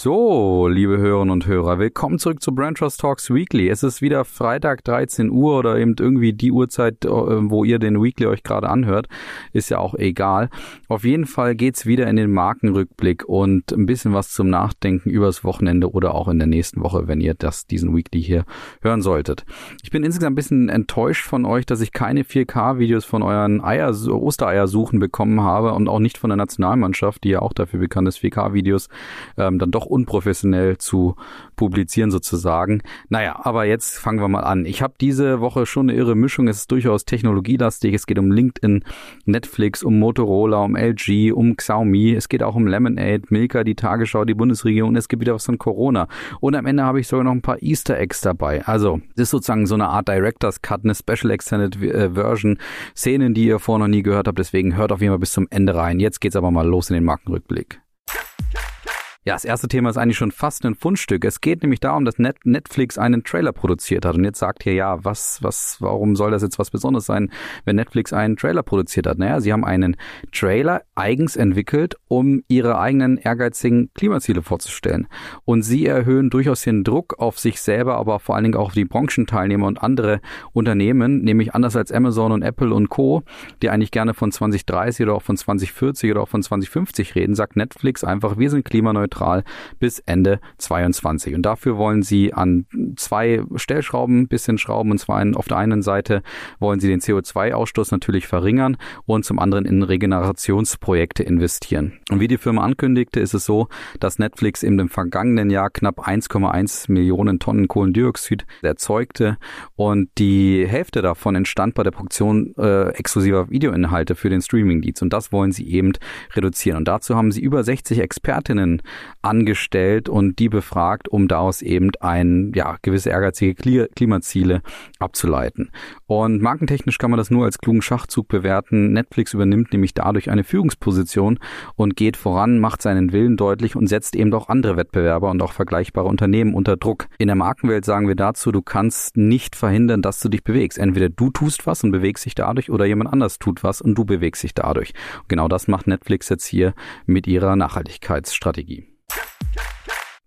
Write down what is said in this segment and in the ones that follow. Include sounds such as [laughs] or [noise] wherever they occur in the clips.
So, liebe Hörerinnen und Hörer, willkommen zurück zu Brand Trust Talks Weekly. Es ist wieder Freitag 13 Uhr oder eben irgendwie die Uhrzeit, äh, wo ihr den Weekly euch gerade anhört. Ist ja auch egal. Auf jeden Fall geht's wieder in den Markenrückblick und ein bisschen was zum Nachdenken übers Wochenende oder auch in der nächsten Woche, wenn ihr das, diesen Weekly hier hören solltet. Ich bin insgesamt ein bisschen enttäuscht von euch, dass ich keine 4K-Videos von euren Eier, Ostereiersuchen bekommen habe und auch nicht von der Nationalmannschaft, die ja auch dafür bekannt ist, 4K-Videos ähm, dann doch unprofessionell zu publizieren sozusagen. Naja, aber jetzt fangen wir mal an. Ich habe diese Woche schon eine irre Mischung. Es ist durchaus technologielastig. Es geht um LinkedIn, Netflix, um Motorola, um LG, um Xiaomi. Es geht auch um Lemonade, Milka, die Tagesschau, die Bundesregierung. Es gibt wieder was von Corona. Und am Ende habe ich sogar noch ein paar Easter Eggs dabei. Also, das ist sozusagen so eine Art Director's Cut, eine Special Extended äh, Version. Szenen, die ihr vorher noch nie gehört habt. Deswegen hört auf jeden Fall bis zum Ende rein. Jetzt geht's aber mal los in den Markenrückblick. Ja, das erste Thema ist eigentlich schon fast ein Fundstück. Es geht nämlich darum, dass Netflix einen Trailer produziert hat. Und jetzt sagt ihr, ja, was, was, warum soll das jetzt was Besonderes sein, wenn Netflix einen Trailer produziert hat? Naja, sie haben einen Trailer eigens entwickelt, um ihre eigenen ehrgeizigen Klimaziele vorzustellen. Und sie erhöhen durchaus den Druck auf sich selber, aber vor allen Dingen auch auf die Branchenteilnehmer und andere Unternehmen, nämlich anders als Amazon und Apple und Co., die eigentlich gerne von 2030 oder auch von 2040 oder auch von 2050 reden, sagt Netflix einfach, wir sind klimaneutral klimaneutral bis Ende 22. Und dafür wollen sie an zwei Stellschrauben ein bisschen schrauben. Und zwar auf der einen Seite wollen sie den CO2-Ausstoß natürlich verringern und zum anderen in Regenerationsprojekte investieren. Und wie die Firma ankündigte, ist es so, dass Netflix dem vergangenen Jahr knapp 1,1 Millionen Tonnen Kohlendioxid erzeugte und die Hälfte davon entstand bei der Produktion äh, exklusiver Videoinhalte für den Streaming-Dienst. Und das wollen sie eben reduzieren. Und dazu haben sie über 60 Expertinnen angestellt und die befragt, um daraus eben ein, ja, gewisse ehrgeizige Klimaziele abzuleiten. Und markentechnisch kann man das nur als klugen Schachzug bewerten. Netflix übernimmt nämlich dadurch eine Führungsposition und geht voran, macht seinen Willen deutlich und setzt eben auch andere Wettbewerber und auch vergleichbare Unternehmen unter Druck. In der Markenwelt sagen wir dazu, du kannst nicht verhindern, dass du dich bewegst. Entweder du tust was und bewegst dich dadurch oder jemand anders tut was und du bewegst dich dadurch. Und genau das macht Netflix jetzt hier mit ihrer Nachhaltigkeitsstrategie.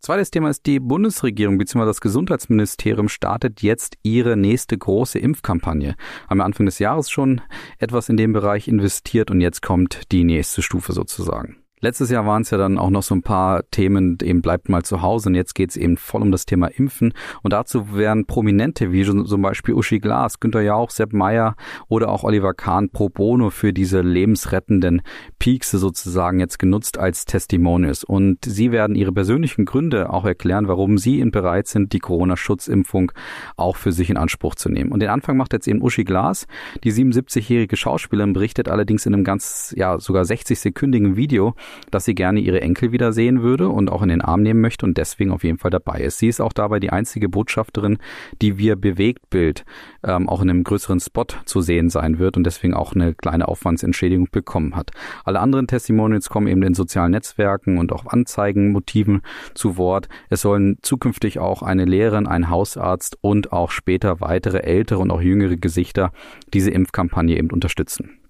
Zweites Thema ist die Bundesregierung bzw. das Gesundheitsministerium startet jetzt ihre nächste große Impfkampagne. Haben wir Anfang des Jahres schon etwas in dem Bereich investiert und jetzt kommt die nächste Stufe sozusagen. Letztes Jahr waren es ja dann auch noch so ein paar Themen, eben bleibt mal zu Hause und jetzt geht es eben voll um das Thema Impfen. Und dazu werden Prominente wie zum Beispiel Uschi Glas, Günter Jauch, Sepp Meyer oder auch Oliver Kahn pro bono für diese lebensrettenden Peaks sozusagen jetzt genutzt als Testimonials. Und sie werden ihre persönlichen Gründe auch erklären, warum sie bereit sind, die Corona-Schutzimpfung auch für sich in Anspruch zu nehmen. Und den Anfang macht jetzt eben Uschi Glas. Die 77-jährige Schauspielerin berichtet allerdings in einem ganz, ja, sogar 60-sekündigen Video, dass sie gerne ihre Enkel wiedersehen würde und auch in den Arm nehmen möchte und deswegen auf jeden Fall dabei ist. Sie ist auch dabei die einzige Botschafterin, die wir Bewegtbild ähm, auch in einem größeren Spot zu sehen sein wird und deswegen auch eine kleine Aufwandsentschädigung bekommen hat. Alle anderen Testimonials kommen eben in sozialen Netzwerken und auch Anzeigenmotiven zu Wort. Es sollen zukünftig auch eine Lehrerin, ein Hausarzt und auch später weitere ältere und auch jüngere Gesichter diese Impfkampagne eben unterstützen.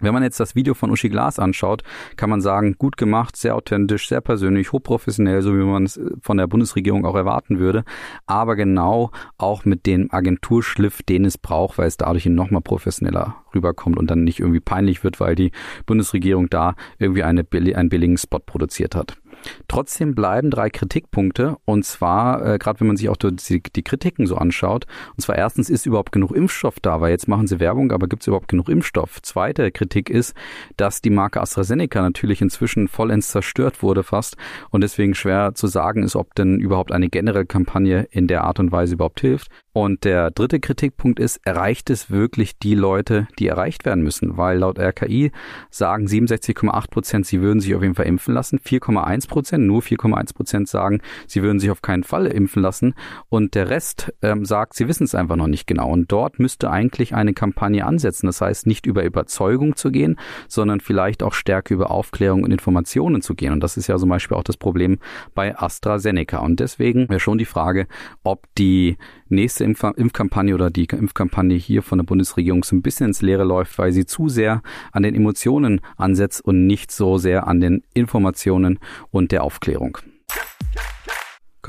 Wenn man jetzt das Video von Uschi Glas anschaut, kann man sagen, gut gemacht, sehr authentisch, sehr persönlich, hochprofessionell, so wie man es äh, von der Bundesregierung auch erwarten würde, aber genau auch mit dem Agenturschliff, den es braucht, weil es dadurch nochmal professioneller rüberkommt und dann nicht irgendwie peinlich wird, weil die Bundesregierung da irgendwie eine, einen billigen Spot produziert hat. Trotzdem bleiben drei Kritikpunkte und zwar, äh, gerade wenn man sich auch die, die, Kritiken so anschaut, und zwar erstens, ist überhaupt genug Impfstoff da, weil jetzt machen sie Werbung, aber gibt es überhaupt genug Impfstoff? Zweite Kritik ist, dass die Marke AstraZeneca natürlich inzwischen vollends zerstört wurde fast und deswegen schwer zu sagen ist, ob denn überhaupt eine generelle Kampagne in der Art und Weise überhaupt hilft. Und der dritte Kritikpunkt ist, erreicht es wirklich die Leute, die erreicht werden müssen? Weil laut RKI sagen 67,8 Prozent, sie würden sich auf jeden Fall impfen lassen. 4,1 Prozent, nur 4,1 Prozent sagen, sie würden sich auf keinen Fall impfen lassen. Und der Rest ähm, sagt, sie wissen es einfach noch nicht genau. Und dort müsste eigentlich eine Kampagne ansetzen. Das heißt, nicht über Überzeugung zu gehen, sondern vielleicht auch stärker über Aufklärung und Informationen zu gehen. Und das ist ja zum Beispiel auch das Problem bei AstraZeneca. Und deswegen wäre schon die Frage, ob die nächste Impf Impfkampagne oder die Impfkampagne hier von der Bundesregierung so ein bisschen ins Leere läuft, weil sie zu sehr an den Emotionen ansetzt und nicht so sehr an den Informationen und der Aufklärung.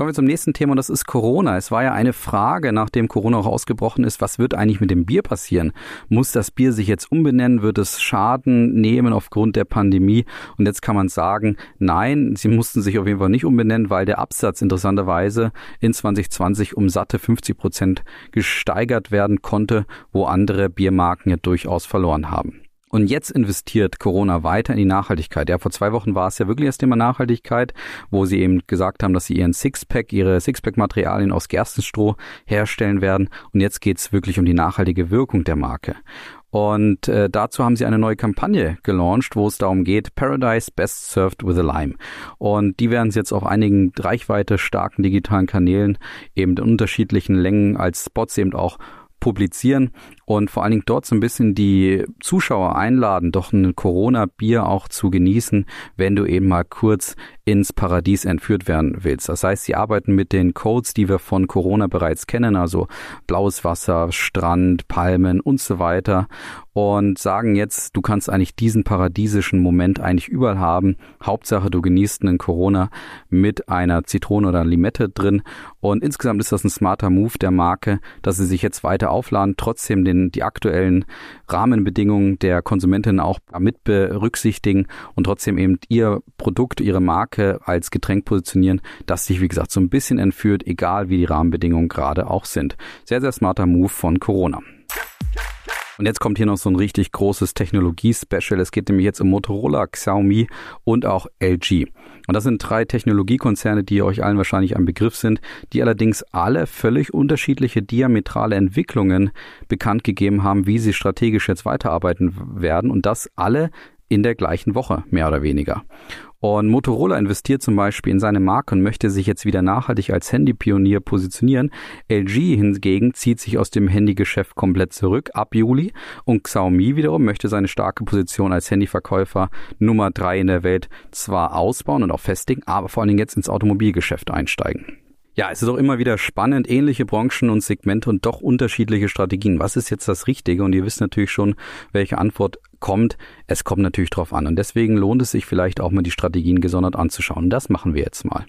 Kommen wir zum nächsten Thema und das ist Corona. Es war ja eine Frage, nachdem Corona auch ausgebrochen ist, was wird eigentlich mit dem Bier passieren? Muss das Bier sich jetzt umbenennen? Wird es Schaden nehmen aufgrund der Pandemie? Und jetzt kann man sagen, nein, sie mussten sich auf jeden Fall nicht umbenennen, weil der Absatz interessanterweise in 2020 um satte 50 Prozent gesteigert werden konnte, wo andere Biermarken ja durchaus verloren haben. Und jetzt investiert Corona weiter in die Nachhaltigkeit. Ja, vor zwei Wochen war es ja wirklich das Thema Nachhaltigkeit, wo sie eben gesagt haben, dass sie ihren Sixpack, ihre Sixpack-Materialien aus Gerstenstroh herstellen werden. Und jetzt geht's wirklich um die nachhaltige Wirkung der Marke. Und äh, dazu haben sie eine neue Kampagne gelauncht, wo es darum geht, Paradise Best Served with a Lime. Und die werden sie jetzt auf einigen reichweite starken digitalen Kanälen eben in unterschiedlichen Längen als Spots eben auch publizieren und vor allen Dingen dort so ein bisschen die Zuschauer einladen, doch ein Corona-Bier auch zu genießen, wenn du eben mal kurz ins Paradies entführt werden willst. Das heißt, sie arbeiten mit den Codes, die wir von Corona bereits kennen, also blaues Wasser, Strand, Palmen und so weiter und sagen jetzt, du kannst eigentlich diesen paradiesischen Moment eigentlich überall haben. Hauptsache, du genießt einen Corona mit einer Zitrone oder Limette drin und insgesamt ist das ein smarter Move der Marke, dass sie sich jetzt weiter aufladen, trotzdem den, die aktuellen Rahmenbedingungen der Konsumentin auch mit berücksichtigen und trotzdem eben ihr Produkt, ihre Marke als Getränk positionieren, das sich, wie gesagt, so ein bisschen entführt, egal wie die Rahmenbedingungen gerade auch sind. Sehr, sehr smarter Move von Corona. Und jetzt kommt hier noch so ein richtig großes Technologie-Special. Es geht nämlich jetzt um Motorola, Xiaomi und auch LG. Und das sind drei Technologiekonzerne, die euch allen wahrscheinlich ein Begriff sind, die allerdings alle völlig unterschiedliche diametrale Entwicklungen bekannt gegeben haben, wie sie strategisch jetzt weiterarbeiten werden. Und das alle in der gleichen Woche, mehr oder weniger. Und Motorola investiert zum Beispiel in seine Marke und möchte sich jetzt wieder nachhaltig als Handypionier positionieren. LG hingegen zieht sich aus dem Handygeschäft komplett zurück ab Juli und Xiaomi wiederum möchte seine starke Position als Handyverkäufer Nummer drei in der Welt zwar ausbauen und auch festigen, aber vor allen Dingen jetzt ins Automobilgeschäft einsteigen. Ja, es ist auch immer wieder spannend, ähnliche Branchen und Segmente und doch unterschiedliche Strategien. Was ist jetzt das Richtige? Und ihr wisst natürlich schon, welche Antwort kommt. Es kommt natürlich drauf an. Und deswegen lohnt es sich vielleicht auch mal die Strategien gesondert anzuschauen. Das machen wir jetzt mal.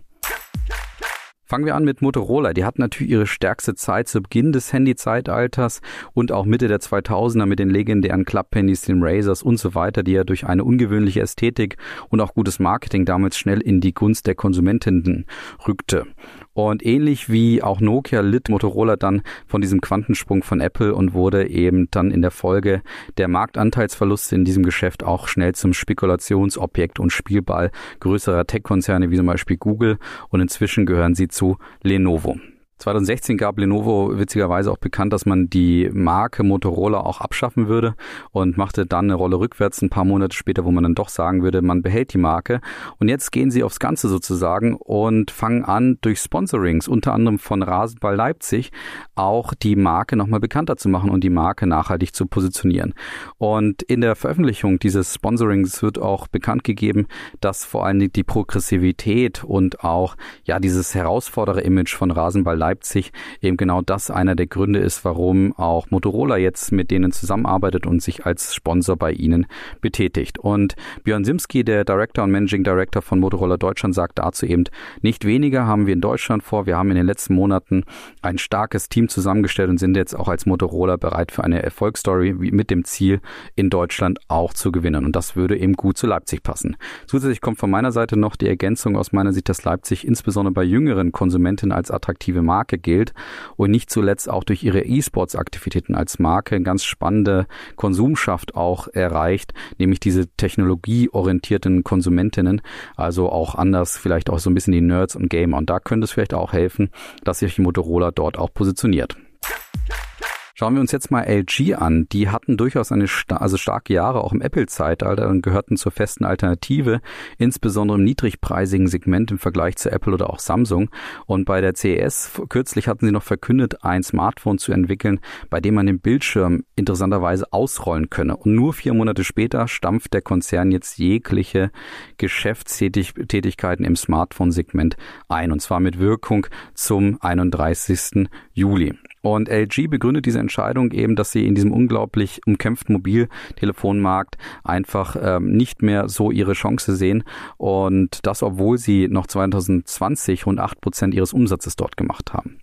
Fangen wir an mit Motorola. Die hatten natürlich ihre stärkste Zeit zu Beginn des Handy-Zeitalters und auch Mitte der 2000er mit den legendären Club-Handys, den Razers und so weiter, die ja durch eine ungewöhnliche Ästhetik und auch gutes Marketing damals schnell in die Gunst der Konsumentinnen rückte. Und ähnlich wie auch Nokia litt Motorola dann von diesem Quantensprung von Apple und wurde eben dann in der Folge der Marktanteilsverluste in diesem Geschäft auch schnell zum Spekulationsobjekt und Spielball größerer Tech-Konzerne wie zum Beispiel Google und inzwischen gehören sie zu Lenovo. 2016 gab Lenovo witzigerweise auch bekannt, dass man die Marke Motorola auch abschaffen würde und machte dann eine Rolle rückwärts ein paar Monate später, wo man dann doch sagen würde, man behält die Marke. Und jetzt gehen sie aufs Ganze sozusagen und fangen an, durch Sponsorings, unter anderem von Rasenball Leipzig, auch die Marke nochmal bekannter zu machen und die Marke nachhaltig zu positionieren. Und in der Veröffentlichung dieses Sponsorings wird auch bekannt gegeben, dass vor allem die Progressivität und auch ja dieses herausfordere Image von Rasenball Leipzig Leipzig eben genau das einer der Gründe ist, warum auch Motorola jetzt mit denen zusammenarbeitet und sich als Sponsor bei ihnen betätigt. Und Björn Simski, der Director und Managing Director von Motorola Deutschland, sagt dazu eben, nicht weniger haben wir in Deutschland vor. Wir haben in den letzten Monaten ein starkes Team zusammengestellt und sind jetzt auch als Motorola bereit für eine Erfolgsstory mit dem Ziel, in Deutschland auch zu gewinnen. Und das würde eben gut zu Leipzig passen. Zusätzlich kommt von meiner Seite noch die Ergänzung aus meiner Sicht, dass Leipzig insbesondere bei jüngeren Konsumentinnen als attraktive Marke Marke gilt und nicht zuletzt auch durch ihre E-Sports-Aktivitäten als Marke eine ganz spannende Konsumschaft auch erreicht, nämlich diese technologieorientierten Konsumentinnen, also auch anders vielleicht auch so ein bisschen die Nerds und Gamer. Und da könnte es vielleicht auch helfen, dass sich Motorola dort auch positioniert. Schauen wir uns jetzt mal LG an. Die hatten durchaus eine also starke Jahre auch im Apple-Zeitalter und gehörten zur festen Alternative, insbesondere im niedrigpreisigen Segment im Vergleich zu Apple oder auch Samsung. Und bei der CES kürzlich hatten sie noch verkündet, ein Smartphone zu entwickeln, bei dem man den Bildschirm interessanterweise ausrollen könne. Und nur vier Monate später stampft der Konzern jetzt jegliche Geschäftstätigkeiten im Smartphone-Segment ein. Und zwar mit Wirkung zum 31. Juli. Und LG begründet diese Entscheidung eben, dass sie in diesem unglaublich umkämpften Mobiltelefonmarkt einfach ähm, nicht mehr so ihre Chance sehen. Und das, obwohl sie noch 2020 rund acht Prozent ihres Umsatzes dort gemacht haben.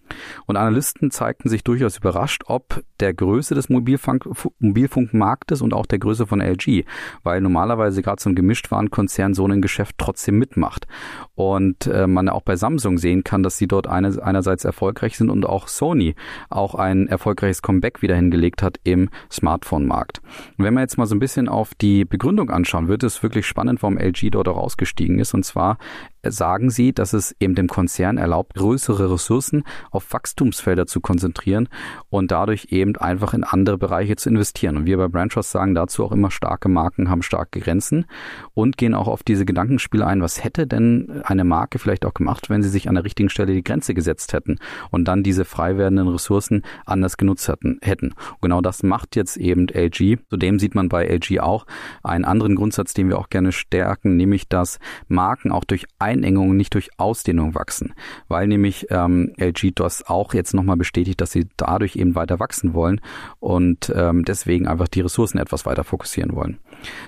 Und Analysten zeigten sich durchaus überrascht, ob der Größe des Mobilfunk Mobilfunkmarktes und auch der Größe von LG, weil normalerweise gerade so ein Gemischtwarenkonzern so ein Geschäft trotzdem mitmacht. Und äh, man auch bei Samsung sehen kann, dass sie dort eine, einerseits erfolgreich sind und auch Sony auch ein erfolgreiches Comeback wieder hingelegt hat im Smartphone-Markt. Wenn wir jetzt mal so ein bisschen auf die Begründung anschauen, wird es wirklich spannend, warum LG dort auch ausgestiegen ist. Und zwar sagen sie, dass es eben dem Konzern erlaubt, größere Ressourcen auf Wachstumsfelder zu konzentrieren und dadurch eben einfach in andere Bereiche zu investieren. Und wir bei Branchos sagen dazu auch immer, starke Marken haben starke Grenzen und gehen auch auf diese Gedankenspiele ein, was hätte denn eine Marke vielleicht auch gemacht, wenn sie sich an der richtigen Stelle die Grenze gesetzt hätten und dann diese frei werdenden Ressourcen anders genutzt hätten. hätten. Und genau das macht jetzt eben LG. Zudem sieht man bei LG auch einen anderen Grundsatz, den wir auch gerne stärken, nämlich dass Marken auch durch Einengung, nicht durch Ausdehnung wachsen, weil nämlich ähm, LG das auch jetzt nochmal bestätigt, dass sie dadurch eben weiter wachsen wollen und ähm, deswegen einfach die Ressourcen etwas weiter fokussieren wollen.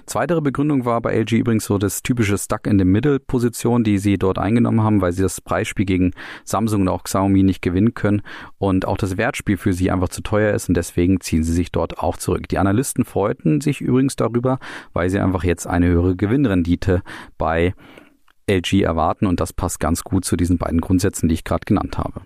Zweitere Begründung war bei LG übrigens so das typische Stuck in the Middle Position, die sie dort eingenommen haben, weil sie das Preisspiel gegen Samsung und auch Xiaomi nicht gewinnen können und auch das Wertspiel für sie einfach zu teuer ist und deswegen ziehen sie sich dort auch zurück. Die Analysten freuten sich übrigens darüber, weil sie einfach jetzt eine höhere Gewinnrendite bei LG erwarten und das passt ganz gut zu diesen beiden Grundsätzen, die ich gerade genannt habe.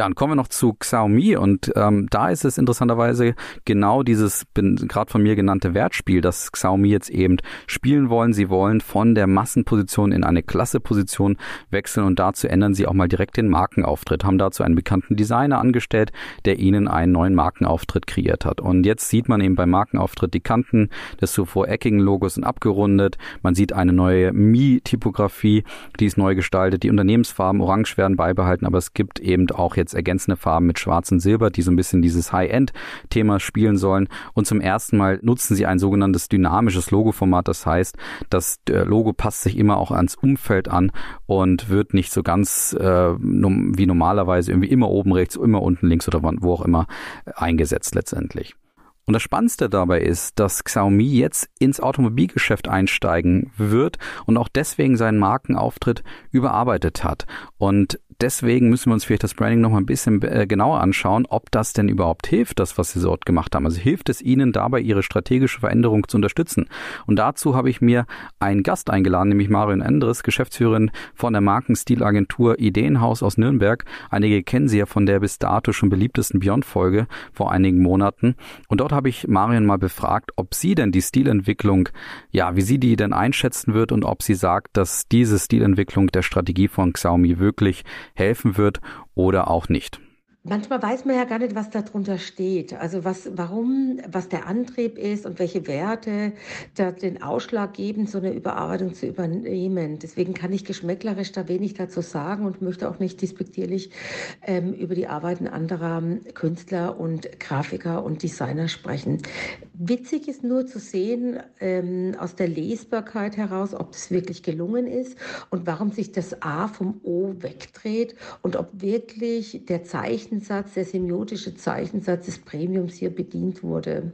Ja, und kommen wir noch zu Xiaomi und ähm, da ist es interessanterweise genau dieses gerade von mir genannte Wertspiel, das Xiaomi jetzt eben spielen wollen. Sie wollen von der Massenposition in eine Klasseposition wechseln und dazu ändern sie auch mal direkt den Markenauftritt, haben dazu einen bekannten Designer angestellt, der ihnen einen neuen Markenauftritt kreiert hat. Und jetzt sieht man eben beim Markenauftritt die Kanten des zuvor eckigen Logos sind abgerundet. Man sieht eine neue Mi-Typografie, die ist neu gestaltet. Die Unternehmensfarben orange werden beibehalten, aber es gibt eben auch jetzt jetzt ergänzende Farben mit Schwarz und Silber, die so ein bisschen dieses High-End-Thema spielen sollen. Und zum ersten Mal nutzen sie ein sogenanntes dynamisches Logo-Format. Das heißt, das Logo passt sich immer auch ans Umfeld an und wird nicht so ganz äh, wie normalerweise irgendwie immer oben rechts, immer unten links oder wo auch immer eingesetzt letztendlich. Und das Spannendste dabei ist, dass Xiaomi jetzt ins Automobilgeschäft einsteigen wird und auch deswegen seinen Markenauftritt überarbeitet hat. Und deswegen müssen wir uns vielleicht das Branding noch mal ein bisschen äh, genauer anschauen, ob das denn überhaupt hilft, das, was sie dort gemacht haben. Also hilft es ihnen dabei, ihre strategische Veränderung zu unterstützen. Und dazu habe ich mir einen Gast eingeladen, nämlich Marion Endres, Geschäftsführerin von der Markenstilagentur Ideenhaus aus Nürnberg. Einige kennen sie ja von der bis dato schon beliebtesten Beyond-Folge vor einigen Monaten. Und dort habe ich Marion mal befragt, ob sie denn die Stilentwicklung, ja, wie sie die denn einschätzen wird und ob sie sagt, dass diese Stilentwicklung der Strategie von Xiaomi wirklich helfen wird oder auch nicht. Manchmal weiß man ja gar nicht, was darunter steht. Also was, warum, was der Antrieb ist und welche Werte da den Ausschlag geben, so eine Überarbeitung zu übernehmen. Deswegen kann ich geschmäcklerisch da wenig dazu sagen und möchte auch nicht dispektierlich ähm, über die Arbeiten anderer Künstler und Grafiker und Designer sprechen. Witzig ist nur zu sehen ähm, aus der Lesbarkeit heraus, ob es wirklich gelungen ist und warum sich das A vom O wegdreht und ob wirklich der Zeichen Zeichensatz, der semiotische Zeichensatz des Premiums hier bedient wurde.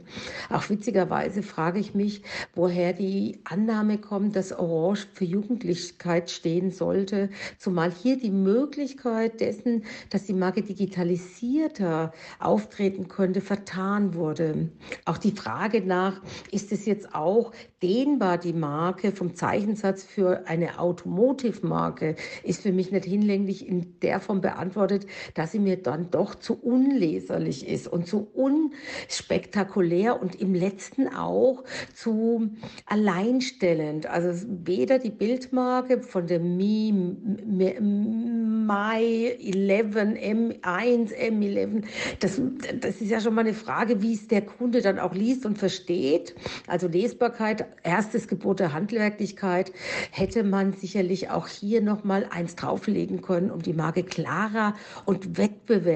Auch witzigerweise frage ich mich, woher die Annahme kommt, dass Orange für Jugendlichkeit stehen sollte, zumal hier die Möglichkeit dessen, dass die Marke digitalisierter auftreten könnte, vertan wurde. Auch die Frage nach, ist es jetzt auch dehnbar, die Marke vom Zeichensatz für eine Automotive-Marke, ist für mich nicht hinlänglich in der Form beantwortet, dass sie mir dann doch zu unleserlich ist und zu unspektakulär und im letzten auch zu alleinstellend. Also weder die Bildmarke von der Mi, Mi 11, M1, M11, das, das ist ja schon mal eine Frage, wie es der Kunde dann auch liest und versteht. Also Lesbarkeit, erstes Gebot der Handwerklichkeit, hätte man sicherlich auch hier noch mal eins drauflegen können, um die Marke klarer und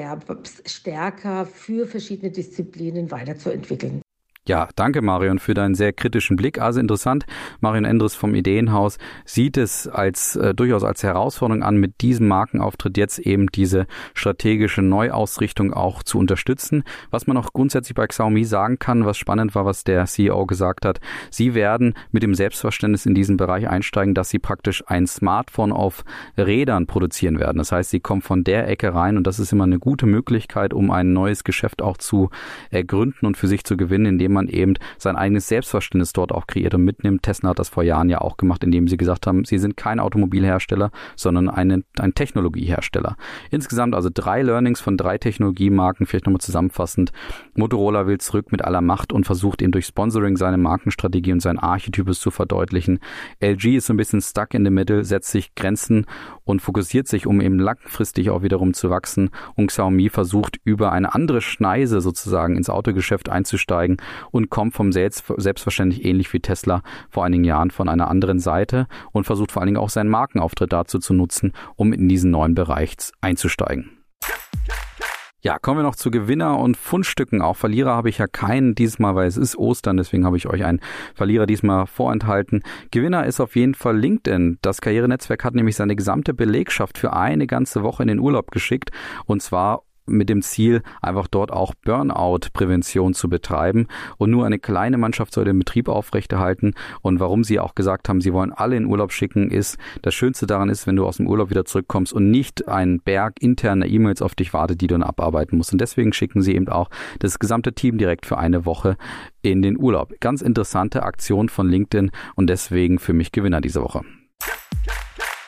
Wettbewerb stärker für verschiedene Disziplinen weiterzuentwickeln. Ja, danke Marion für deinen sehr kritischen Blick. Also interessant, Marion Endres vom Ideenhaus sieht es als äh, durchaus als Herausforderung an, mit diesem Markenauftritt jetzt eben diese strategische Neuausrichtung auch zu unterstützen. Was man auch grundsätzlich bei Xiaomi sagen kann, was spannend war, was der CEO gesagt hat, sie werden mit dem Selbstverständnis in diesen Bereich einsteigen, dass sie praktisch ein Smartphone auf Rädern produzieren werden. Das heißt, sie kommen von der Ecke rein und das ist immer eine gute Möglichkeit, um ein neues Geschäft auch zu ergründen und für sich zu gewinnen, indem indem man eben sein eigenes Selbstverständnis dort auch kreiert und mitnimmt. Tesla hat das vor Jahren ja auch gemacht, indem sie gesagt haben, sie sind kein Automobilhersteller, sondern eine, ein Technologiehersteller. Insgesamt also drei Learnings von drei Technologiemarken, vielleicht nochmal zusammenfassend. Motorola will zurück mit aller Macht und versucht eben durch Sponsoring seine Markenstrategie und seinen Archetypus zu verdeutlichen. LG ist so ein bisschen stuck in the middle, setzt sich Grenzen und fokussiert sich, um eben langfristig auch wiederum zu wachsen. Und Xiaomi versucht über eine andere Schneise sozusagen ins Autogeschäft einzusteigen und kommt vom Selbst, selbstverständlich ähnlich wie Tesla vor einigen Jahren von einer anderen Seite und versucht vor allen Dingen auch seinen Markenauftritt dazu zu nutzen, um in diesen neuen Bereich einzusteigen. Ja, kommen wir noch zu Gewinner und Fundstücken. Auch Verlierer habe ich ja keinen diesmal, weil es ist Ostern, deswegen habe ich euch einen Verlierer diesmal vorenthalten. Gewinner ist auf jeden Fall LinkedIn. Das Karrierenetzwerk hat nämlich seine gesamte Belegschaft für eine ganze Woche in den Urlaub geschickt und zwar mit dem Ziel, einfach dort auch Burnout-Prävention zu betreiben. Und nur eine kleine Mannschaft soll den Betrieb aufrechterhalten. Und warum sie auch gesagt haben, sie wollen alle in Urlaub schicken, ist, das Schönste daran ist, wenn du aus dem Urlaub wieder zurückkommst und nicht ein Berg interner E-Mails auf dich wartet, die du dann abarbeiten musst. Und deswegen schicken sie eben auch das gesamte Team direkt für eine Woche in den Urlaub. Ganz interessante Aktion von LinkedIn und deswegen für mich Gewinner diese Woche.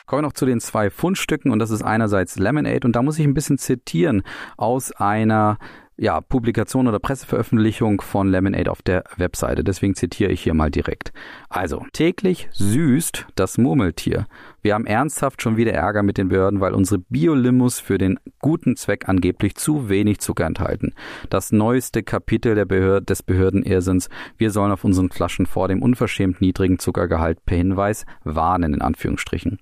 Kommen wir noch zu den zwei Fundstücken und das ist einerseits Lemonade und da muss ich ein bisschen zitieren aus einer ja, Publikation oder Presseveröffentlichung von Lemonade auf der Webseite. Deswegen zitiere ich hier mal direkt. Also, täglich süßt das Murmeltier. Wir haben ernsthaft schon wieder Ärger mit den Behörden, weil unsere Biolimus für den guten Zweck angeblich zu wenig Zucker enthalten. Das neueste Kapitel der Behörde, des Behördenirrsinns. Wir sollen auf unseren Flaschen vor dem unverschämt niedrigen Zuckergehalt per Hinweis warnen, in Anführungsstrichen.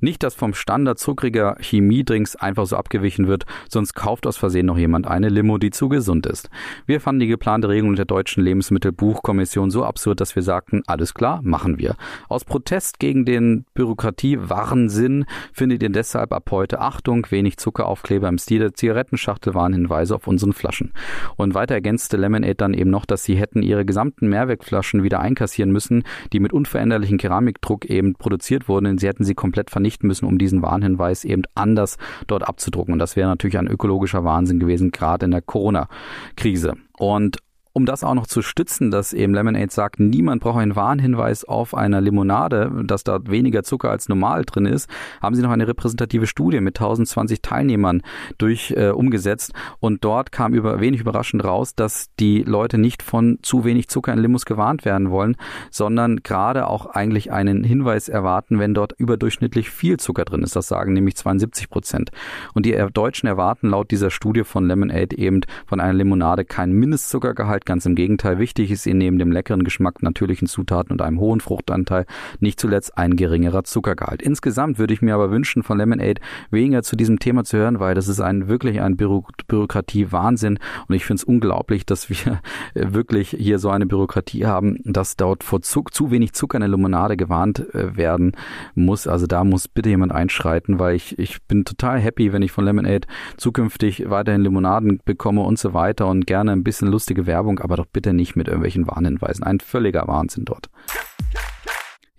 Nicht, dass vom Standard zuckriger Chemiedrinks einfach so abgewichen wird, sonst kauft aus Versehen noch jemand eine Limo, die zu gesund ist. Wir fanden die geplante Regelung der deutschen Lebensmittelbuchkommission so absurd, dass wir sagten, alles klar, machen wir. Aus Protest gegen den Bürokratie-Wahnsinn findet ihr deshalb ab heute Achtung, wenig Zuckeraufkleber im Stil der Zigarettenschachtel Warnhinweise auf unseren Flaschen. Und weiter ergänzte Lemonade dann eben noch, dass sie hätten ihre gesamten Mehrwegflaschen wieder einkassieren müssen, die mit unveränderlichem Keramikdruck eben produziert wurden, sie hätten sie komplett vernichten müssen, um diesen Warnhinweis eben anders dort abzudrucken. Und das wäre natürlich ein ökologischer Wahnsinn gewesen, gerade in der Corona-Krise. Und um das auch noch zu stützen, dass eben Lemonade sagt, niemand braucht einen Warnhinweis auf einer Limonade, dass da weniger Zucker als normal drin ist, haben sie noch eine repräsentative Studie mit 1020 Teilnehmern durch äh, umgesetzt und dort kam über wenig überraschend raus, dass die Leute nicht von zu wenig Zucker in Limos gewarnt werden wollen, sondern gerade auch eigentlich einen Hinweis erwarten, wenn dort überdurchschnittlich viel Zucker drin ist. Das sagen nämlich 72 Prozent. Und die Deutschen erwarten laut dieser Studie von Lemonade eben von einer Limonade keinen Mindestzuckergehalt Ganz im Gegenteil, wichtig ist ihnen neben dem leckeren Geschmack, natürlichen Zutaten und einem hohen Fruchtanteil nicht zuletzt ein geringerer Zuckergehalt. Insgesamt würde ich mir aber wünschen, von Lemonade weniger zu diesem Thema zu hören, weil das ist ein wirklich ein Bü Bürokratie-Wahnsinn und ich finde es unglaublich, dass wir [laughs] wirklich hier so eine Bürokratie haben, dass dort vor zu, zu wenig Zucker in der Limonade gewarnt äh, werden muss. Also da muss bitte jemand einschreiten, weil ich, ich bin total happy, wenn ich von Lemonade zukünftig weiterhin Limonaden bekomme und so weiter und gerne ein bisschen lustige Werbung aber doch bitte nicht mit irgendwelchen Warnhinweisen. Ein völliger Wahnsinn dort.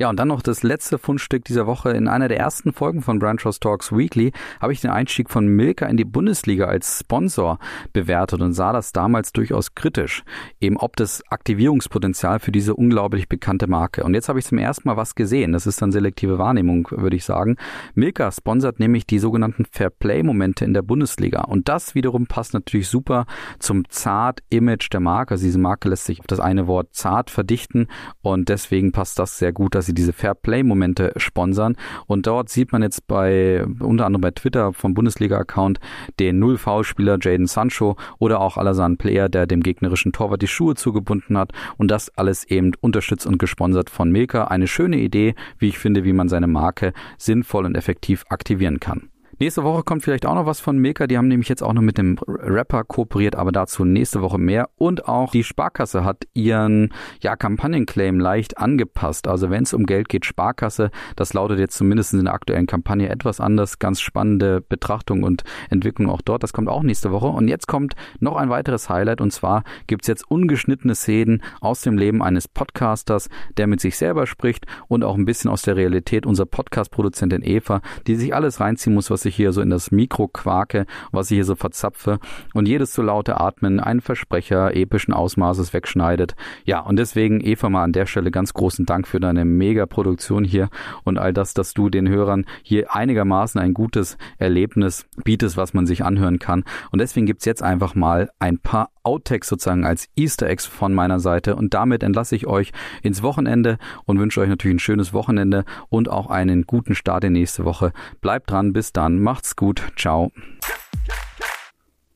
Ja, und dann noch das letzte Fundstück dieser Woche. In einer der ersten Folgen von Branch Talks Weekly habe ich den Einstieg von Milka in die Bundesliga als Sponsor bewertet und sah das damals durchaus kritisch. Eben ob das Aktivierungspotenzial für diese unglaublich bekannte Marke. Und jetzt habe ich zum ersten Mal was gesehen. Das ist dann selektive Wahrnehmung, würde ich sagen. Milka sponsert nämlich die sogenannten Fairplay-Momente in der Bundesliga. Und das wiederum passt natürlich super zum Zart-Image der Marke. Also diese Marke lässt sich auf das eine Wort zart verdichten und deswegen passt das sehr gut, dass sie diese Fair Play Momente sponsern. Und dort sieht man jetzt bei, unter anderem bei Twitter vom Bundesliga-Account, den Null-V-Spieler Jaden Sancho oder auch Alassane Player, der dem gegnerischen Torwart die Schuhe zugebunden hat. Und das alles eben unterstützt und gesponsert von Milka. Eine schöne Idee, wie ich finde, wie man seine Marke sinnvoll und effektiv aktivieren kann. Nächste Woche kommt vielleicht auch noch was von Milka. Die haben nämlich jetzt auch noch mit dem Rapper kooperiert, aber dazu nächste Woche mehr. Und auch die Sparkasse hat ihren ja, Kampagnenclaim leicht angepasst. Also wenn es um Geld geht, Sparkasse, das lautet jetzt zumindest in der aktuellen Kampagne etwas anders. Ganz spannende Betrachtung und Entwicklung auch dort. Das kommt auch nächste Woche. Und jetzt kommt noch ein weiteres Highlight und zwar gibt es jetzt ungeschnittene Szenen aus dem Leben eines Podcasters, der mit sich selber spricht und auch ein bisschen aus der Realität unserer Podcast-Produzentin Eva, die sich alles reinziehen muss, was ich hier so in das Mikro quake, was ich hier so verzapfe und jedes zu laute Atmen einen Versprecher epischen Ausmaßes wegschneidet. Ja, und deswegen Eva mal an der Stelle ganz großen Dank für deine Mega-Produktion hier und all das, dass du den Hörern hier einigermaßen ein gutes Erlebnis bietest, was man sich anhören kann. Und deswegen gibt's jetzt einfach mal ein paar Outtakes sozusagen als Easter Eggs von meiner Seite und damit entlasse ich euch ins Wochenende und wünsche euch natürlich ein schönes Wochenende und auch einen guten Start in nächste Woche. Bleibt dran, bis dann, macht's gut, ciao.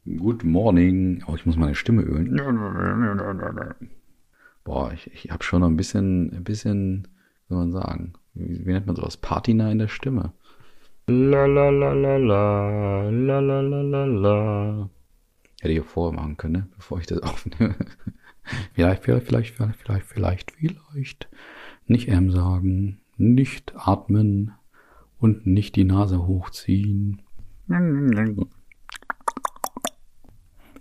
Good morning. Oh, ich muss meine Stimme ölen. Boah, ich, ich habe schon noch ein bisschen, ein bisschen, wie soll man sagen, wie, wie nennt man sowas? Patina in der Stimme. La la la la la, la la la la la. Hätte ich auch vorher machen können, ne? bevor ich das [laughs] aufnehme. vielleicht, vielleicht, vielleicht, vielleicht, vielleicht, vielleicht, vielleicht. Nicht M sagen, nicht atmen und nicht die Nase hochziehen.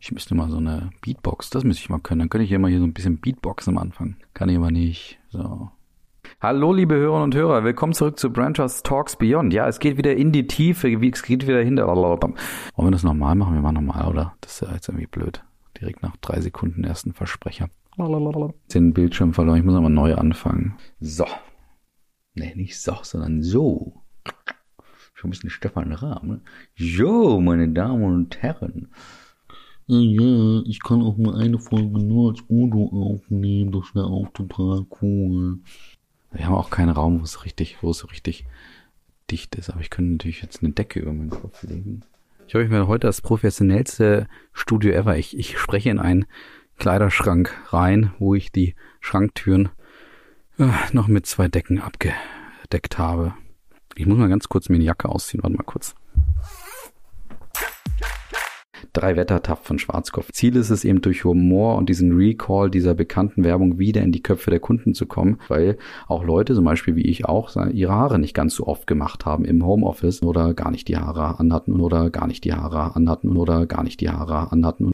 Ich müsste mal so eine Beatbox, das müsste ich mal können. Dann könnte ich immer hier so ein bisschen Beatboxen am Anfang. Kann ich aber nicht. So. Hallo, liebe Hörerinnen und Hörer. Willkommen zurück zu Branchers Talks Beyond. Ja, es geht wieder in die Tiefe. Es geht wieder hinter. Wollen wir das nochmal machen? Wir machen nochmal, oder? Das ist ja jetzt irgendwie blöd. Direkt nach drei Sekunden ersten Versprecher. Den Bildschirm verloren. Ich muss nochmal neu anfangen. So. Nee, nicht so, sondern so. Schon ein bisschen Stefan Rahm. Ne? So, meine Damen und Herren. Ja, ich kann auch mal eine Folge nur als Udo aufnehmen. Das wäre auch total cool. Wir haben auch keinen Raum, wo es richtig, wo es richtig dicht ist. Aber ich könnte natürlich jetzt eine Decke über meinen Kopf legen. Ich habe mir heute das professionellste Studio ever. Ich, ich spreche in einen Kleiderschrank rein, wo ich die Schranktüren äh, noch mit zwei Decken abgedeckt habe. Ich muss mal ganz kurz mir eine Jacke ausziehen. Warte mal kurz drei Wettertaft von Schwarzkopf. Ziel ist es eben durch Humor und diesen Recall dieser bekannten Werbung wieder in die Köpfe der Kunden zu kommen, weil auch Leute, zum Beispiel wie ich auch, ihre Haare nicht ganz so oft gemacht haben im Homeoffice oder gar nicht die Haare anhatten oder gar nicht die Haare anhatten oder gar nicht die Haare anhatten.